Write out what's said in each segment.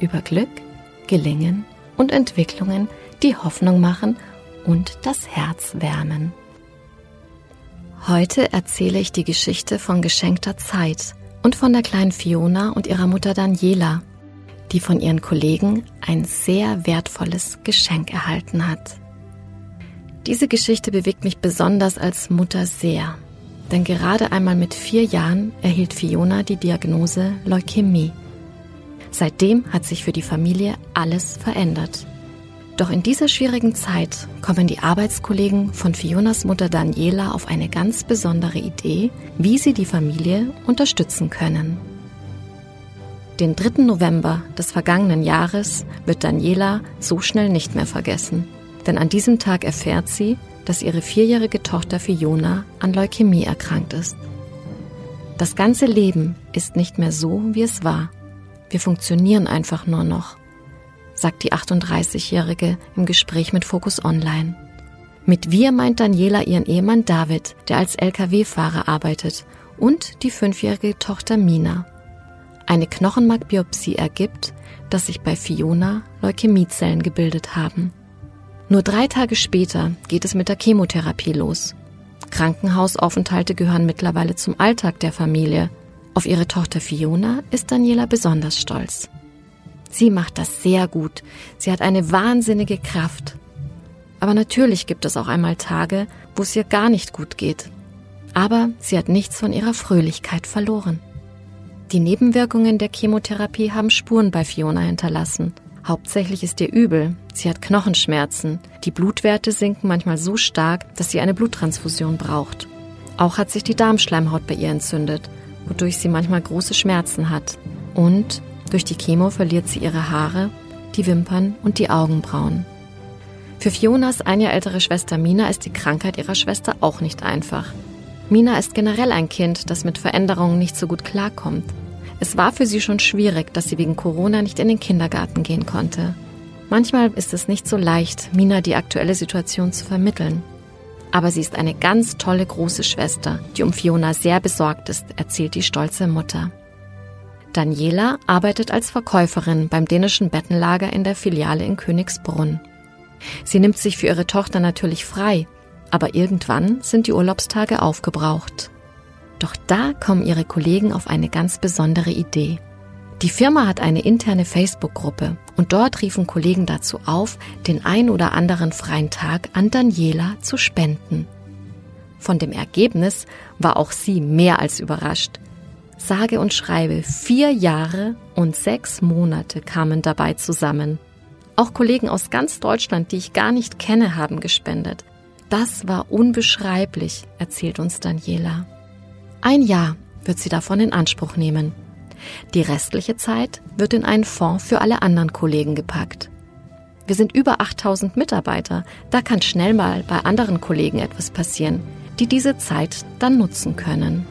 über Glück, Gelingen und Entwicklungen, die Hoffnung machen und das Herz wärmen. Heute erzähle ich die Geschichte von geschenkter Zeit und von der kleinen Fiona und ihrer Mutter Daniela, die von ihren Kollegen ein sehr wertvolles Geschenk erhalten hat. Diese Geschichte bewegt mich besonders als Mutter sehr, denn gerade einmal mit vier Jahren erhielt Fiona die Diagnose Leukämie. Seitdem hat sich für die Familie alles verändert. Doch in dieser schwierigen Zeit kommen die Arbeitskollegen von Fionas Mutter Daniela auf eine ganz besondere Idee, wie sie die Familie unterstützen können. Den 3. November des vergangenen Jahres wird Daniela so schnell nicht mehr vergessen. Denn an diesem Tag erfährt sie, dass ihre vierjährige Tochter Fiona an Leukämie erkrankt ist. Das ganze Leben ist nicht mehr so, wie es war. Wir funktionieren einfach nur noch, sagt die 38-Jährige im Gespräch mit Focus Online. Mit wir meint Daniela ihren Ehemann David, der als Lkw-Fahrer arbeitet, und die fünfjährige Tochter Mina. Eine Knochenmarkbiopsie ergibt, dass sich bei Fiona Leukämiezellen gebildet haben. Nur drei Tage später geht es mit der Chemotherapie los. Krankenhausaufenthalte gehören mittlerweile zum Alltag der Familie auf ihre Tochter Fiona ist Daniela besonders stolz. Sie macht das sehr gut. Sie hat eine wahnsinnige Kraft. Aber natürlich gibt es auch einmal Tage, wo es ihr gar nicht gut geht. Aber sie hat nichts von ihrer Fröhlichkeit verloren. Die Nebenwirkungen der Chemotherapie haben Spuren bei Fiona hinterlassen. Hauptsächlich ist ihr übel. Sie hat Knochenschmerzen. Die Blutwerte sinken manchmal so stark, dass sie eine Bluttransfusion braucht. Auch hat sich die Darmschleimhaut bei ihr entzündet wodurch sie manchmal große Schmerzen hat. Und durch die Chemo verliert sie ihre Haare, die Wimpern und die Augenbrauen. Für Fionas ein Jahr ältere Schwester Mina ist die Krankheit ihrer Schwester auch nicht einfach. Mina ist generell ein Kind, das mit Veränderungen nicht so gut klarkommt. Es war für sie schon schwierig, dass sie wegen Corona nicht in den Kindergarten gehen konnte. Manchmal ist es nicht so leicht, Mina die aktuelle Situation zu vermitteln. Aber sie ist eine ganz tolle große Schwester, die um Fiona sehr besorgt ist, erzählt die stolze Mutter. Daniela arbeitet als Verkäuferin beim dänischen Bettenlager in der Filiale in Königsbrunn. Sie nimmt sich für ihre Tochter natürlich frei, aber irgendwann sind die Urlaubstage aufgebraucht. Doch da kommen ihre Kollegen auf eine ganz besondere Idee. Die Firma hat eine interne Facebook-Gruppe und dort riefen Kollegen dazu auf, den ein oder anderen freien Tag an Daniela zu spenden. Von dem Ergebnis war auch sie mehr als überrascht. Sage und schreibe, vier Jahre und sechs Monate kamen dabei zusammen. Auch Kollegen aus ganz Deutschland, die ich gar nicht kenne, haben gespendet. Das war unbeschreiblich, erzählt uns Daniela. Ein Jahr wird sie davon in Anspruch nehmen. Die restliche Zeit wird in einen Fonds für alle anderen Kollegen gepackt. Wir sind über 8000 Mitarbeiter. Da kann schnell mal bei anderen Kollegen etwas passieren, die diese Zeit dann nutzen können.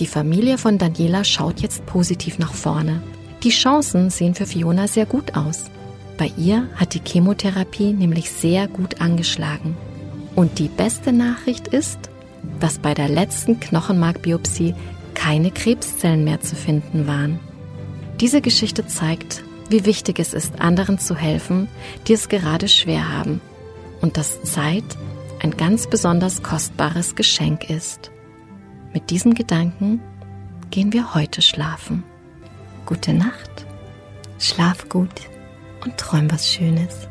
Die Familie von Daniela schaut jetzt positiv nach vorne. Die Chancen sehen für Fiona sehr gut aus. Bei ihr hat die Chemotherapie nämlich sehr gut angeschlagen. Und die beste Nachricht ist, dass bei der letzten Knochenmarkbiopsie keine Krebszellen mehr zu finden waren. Diese Geschichte zeigt, wie wichtig es ist, anderen zu helfen, die es gerade schwer haben und dass Zeit ein ganz besonders kostbares Geschenk ist. Mit diesem Gedanken gehen wir heute schlafen. Gute Nacht, schlaf gut und träum was Schönes.